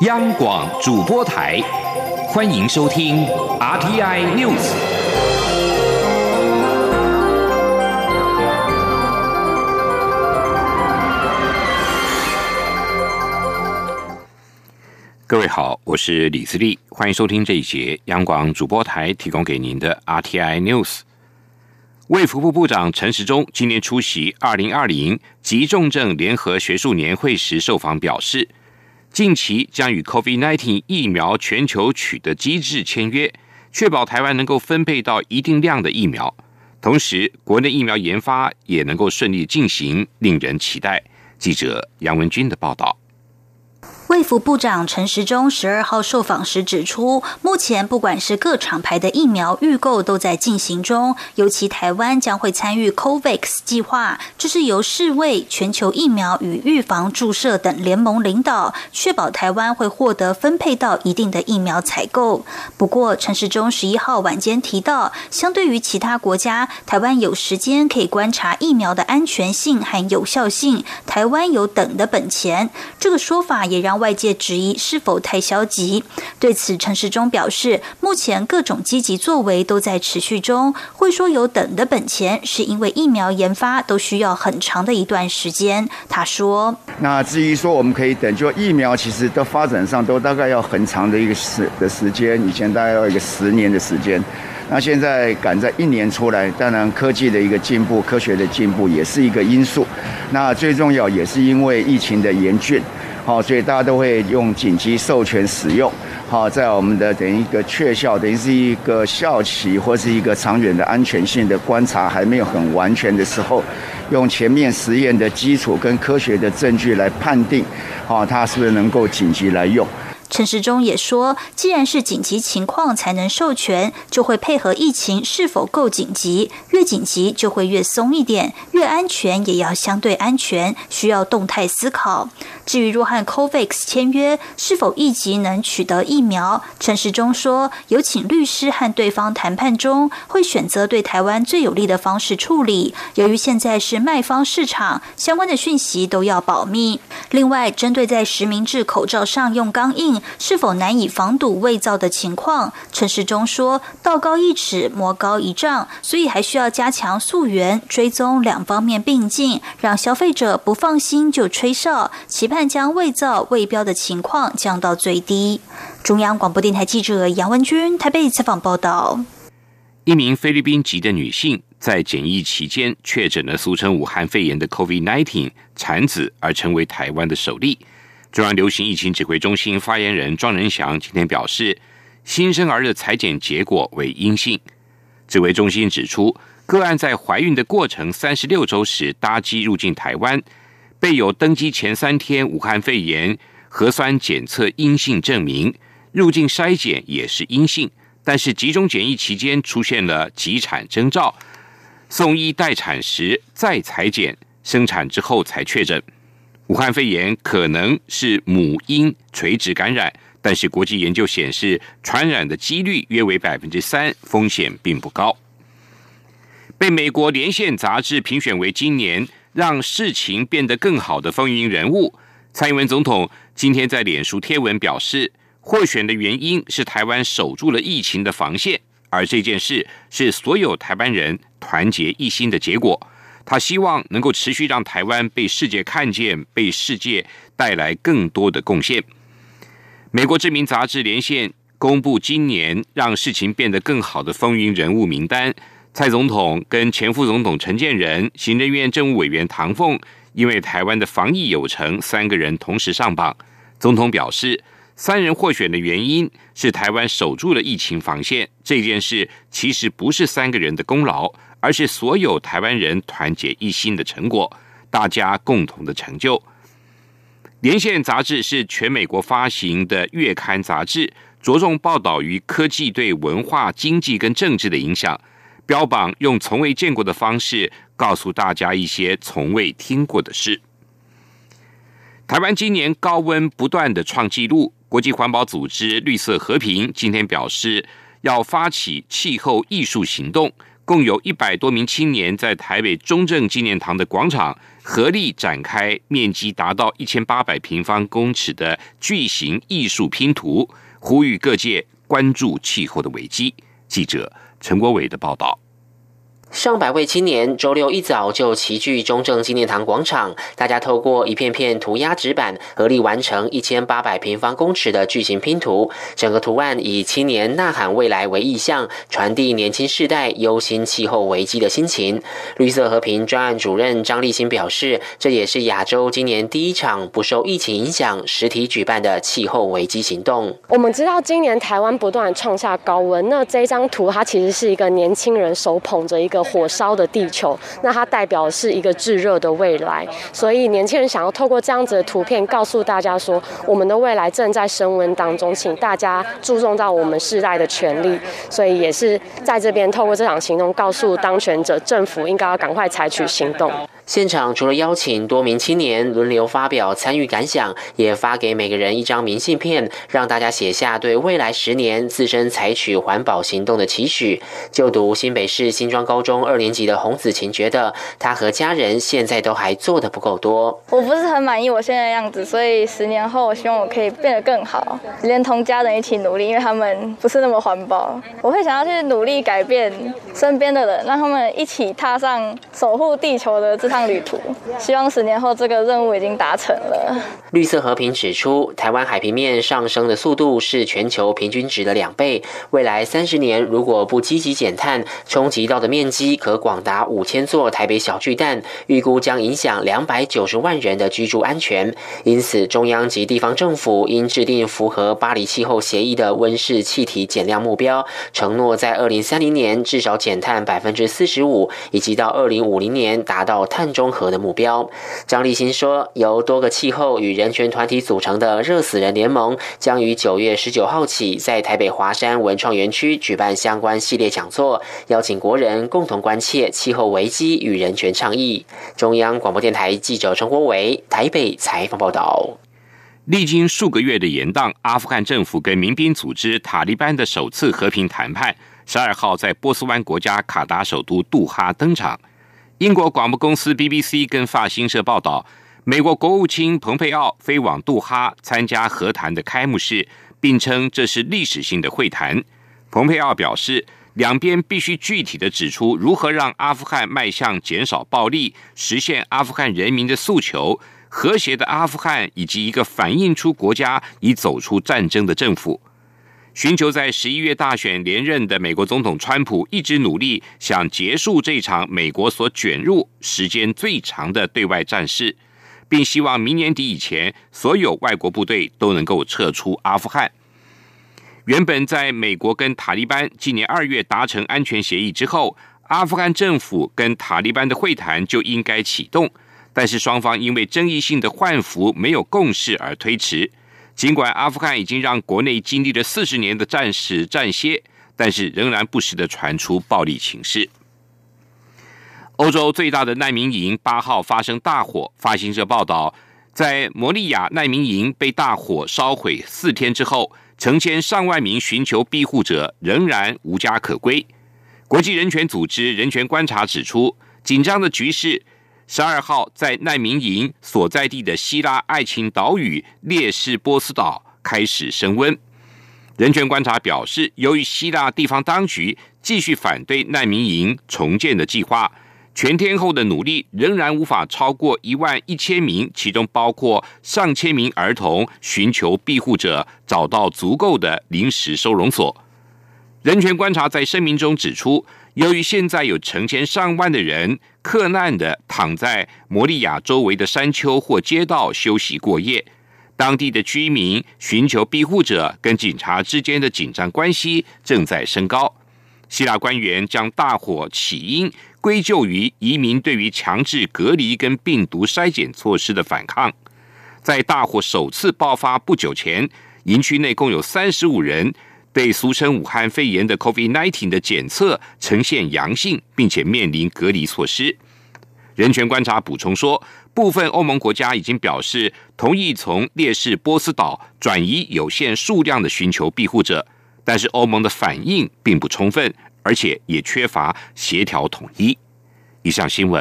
央广主播台，欢迎收听 RTI News。各位好，我是李自立，欢迎收听这一节央广主播台提供给您的 RTI News。卫福部部长陈时中今年出席二零二零急重症联合学术年会时受访表示，近期将与 COVID-19 疫苗全球取得机制签约，确保台湾能够分配到一定量的疫苗，同时国内疫苗研发也能够顺利进行，令人期待。记者杨文军的报道。卫福部长陈时中十二号受访时指出，目前不管是各厂牌的疫苗预购都在进行中，尤其台湾将会参与 COVAX 计划，这是由世卫、全球疫苗与预防注射等联盟领导，确保台湾会获得分配到一定的疫苗采购。不过，陈时中十一号晚间提到，相对于其他国家，台湾有时间可以观察疫苗的安全性和有效性，台湾有等的本钱。这个说法也让。外界质疑是否太消极？对此，陈时中表示，目前各种积极作为都在持续中。会说有等的本钱，是因为疫苗研发都需要很长的一段时间。他说：“那至于说我们可以等，就疫苗其实的发展上都大概要很长的一个时的时间，以前大概要一个十年的时间。那现在赶在一年出来，当然科技的一个进步，科学的进步也是一个因素。那最重要也是因为疫情的严峻。”好，所以大家都会用紧急授权使用。好，在我们的等于一个确效，等于是一个效期或是一个长远的安全性的观察还没有很完全的时候，用前面实验的基础跟科学的证据来判定，好，它是不是能够紧急来用。陈时中也说，既然是紧急情况才能授权，就会配合疫情是否够紧急，越紧急就会越松一点，越安全也要相对安全，需要动态思考。至于若和 COVAX 签约，是否一级能取得疫苗，陈时中说，有请律师和对方谈判中，会选择对台湾最有利的方式处理。由于现在是卖方市场，相关的讯息都要保密。另外，针对在实名制口罩上用钢印。是否难以防堵伪造的情况？陈时中说：“道高一尺，魔高一丈，所以还需要加强溯源、追踪两方面并进，让消费者不放心就吹哨，期盼将伪造、伪标的情况降到最低。”中央广播电台记者杨文君台北采访报道：一名菲律宾籍的女性在检疫期间确诊了俗称武汉肺炎的 COVID-19 产子，而成为台湾的首例。中央流行疫情指挥中心发言人庄仁祥今天表示，新生儿的裁剪结果为阴性。指挥中心指出，个案在怀孕的过程三十六周时搭机入境台湾，备有登机前三天武汉肺炎核酸检测阴性证明，入境筛检也是阴性，但是集中检疫期间出现了急产征兆，送医待产时再裁剪，生产之后才确诊。武汉肺炎可能是母婴垂直感染，但是国际研究显示，传染的几率约为百分之三，风险并不高。被美国连线杂志评选为今年让事情变得更好的风云人物，蔡英文总统今天在脸书贴文表示，获选的原因是台湾守住了疫情的防线，而这件事是所有台湾人团结一心的结果。他希望能够持续让台湾被世界看见，被世界带来更多的贡献。美国知名杂志《连线》公布今年让事情变得更好的风云人物名单，蔡总统跟前副总统陈建仁、行政院政务委员唐凤，因为台湾的防疫有成，三个人同时上榜。总统表示，三人获选的原因是台湾守住了疫情防线，这件事其实不是三个人的功劳。而是所有台湾人团结一心的成果，大家共同的成就。连线杂志是全美国发行的月刊杂志，着重报道于科技对文化、经济跟政治的影响，标榜用从未见过的方式告诉大家一些从未听过的事。台湾今年高温不断的创纪录，国际环保组织绿色和平今天表示要发起气候艺术行动。共有一百多名青年在台北中正纪念堂的广场合力展开面积达到一千八百平方公尺的巨型艺术拼图，呼吁各界关注气候的危机。记者陈国伟的报道。上百位青年周六一早就齐聚中正纪念堂广场，大家透过一片片涂鸦纸板，合力完成一千八百平方公尺的巨型拼图。整个图案以“青年呐喊未来”为意象，传递年轻世代忧心气候危机的心情。绿色和平专案主任张立新表示，这也是亚洲今年第一场不受疫情影响、实体举办的气候危机行动。我们知道，今年台湾不断创下高温，那这张图它其实是一个年轻人手捧着一个。火烧的地球，那它代表是一个炙热的未来，所以年轻人想要透过这样子的图片告诉大家说，我们的未来正在升温当中，请大家注重到我们世代的权利，所以也是在这边透过这场行动，告诉当权者政府应该要赶快采取行动。现场除了邀请多名青年轮流发表参与感想，也发给每个人一张明信片，让大家写下对未来十年自身采取环保行动的期许。就读新北市新庄高中二年级的洪子晴觉得，他和家人现在都还做的不够多。我不是很满意我现在的样子，所以十年后我希望我可以变得更好，连同家人一起努力，因为他们不是那么环保。我会想要去努力改变身边的人，让他们一起踏上守护地球的这趟。旅途，希望十年后这个任务已经达成了。绿色和平指出，台湾海平面上升的速度是全球平均值的两倍。未来三十年，如果不积极减碳，冲击到的面积可广达五千座台北小巨蛋，预估将影响两百九十万人的居住安全。因此，中央及地方政府应制定符合巴黎气候协议的温室气体减量目标，承诺在二零三零年至少减碳百分之四十五，以及到二零五零年达到碳中和的目标。张立新说，由多个气候与人权团体组成的“热死人联盟”将于九月十九号起在台北华山文创园区举办相关系列讲座，邀请国人共同关切气候危机与人权倡议。中央广播电台记者陈国伟台北采访报道。历经数个月的延宕，阿富汗政府跟民兵组织塔利班的首次和平谈判，十二号在波斯湾国家卡达首都杜哈登场。英国广播公司 BBC 跟法新社报道。美国国务卿蓬佩奥飞往杜哈参加和谈的开幕式，并称这是历史性的会谈。蓬佩奥表示，两边必须具体的指出如何让阿富汗迈向减少暴力、实现阿富汗人民的诉求、和谐的阿富汗以及一个反映出国家已走出战争的政府。寻求在十一月大选连任的美国总统川普一直努力想结束这场美国所卷入时间最长的对外战事。并希望明年底以前，所有外国部队都能够撤出阿富汗。原本在美国跟塔利班今年二月达成安全协议之后，阿富汗政府跟塔利班的会谈就应该启动，但是双方因为争议性的换服没有共识而推迟。尽管阿富汗已经让国内经历了四十年的战时战歇，但是仍然不时的传出暴力情势。欧洲最大的难民营八号发生大火。发行社报道，在摩利亚难民营被大火烧毁四天之后，成千上万名寻求庇护者仍然无家可归。国际人权组织人权观察指出，紧张的局势十二号在难民营所在地的希腊爱琴岛屿列士波斯岛开始升温。人权观察表示，由于希腊地方当局继续反对难民营重建的计划。全天候的努力仍然无法超过一万一千名，其中包括上千名儿童寻求庇护者找到足够的临时收容所。人权观察在声明中指出，由于现在有成千上万的人客难的躺在摩利亚周围的山丘或街道休息过夜，当地的居民寻求庇护者跟警察之间的紧张关系正在升高。希腊官员将大火起因。归咎于移民对于强制隔离跟病毒筛检措施的反抗。在大火首次爆发不久前，营区内共有三十五人被俗称武汉肺炎的 COVID-19 的检测呈现阳性，并且面临隔离措施。人权观察补充说，部分欧盟国家已经表示同意从烈士波斯岛转移有限数量的寻求庇护者，但是欧盟的反应并不充分。而且也缺乏协调统一。以上新闻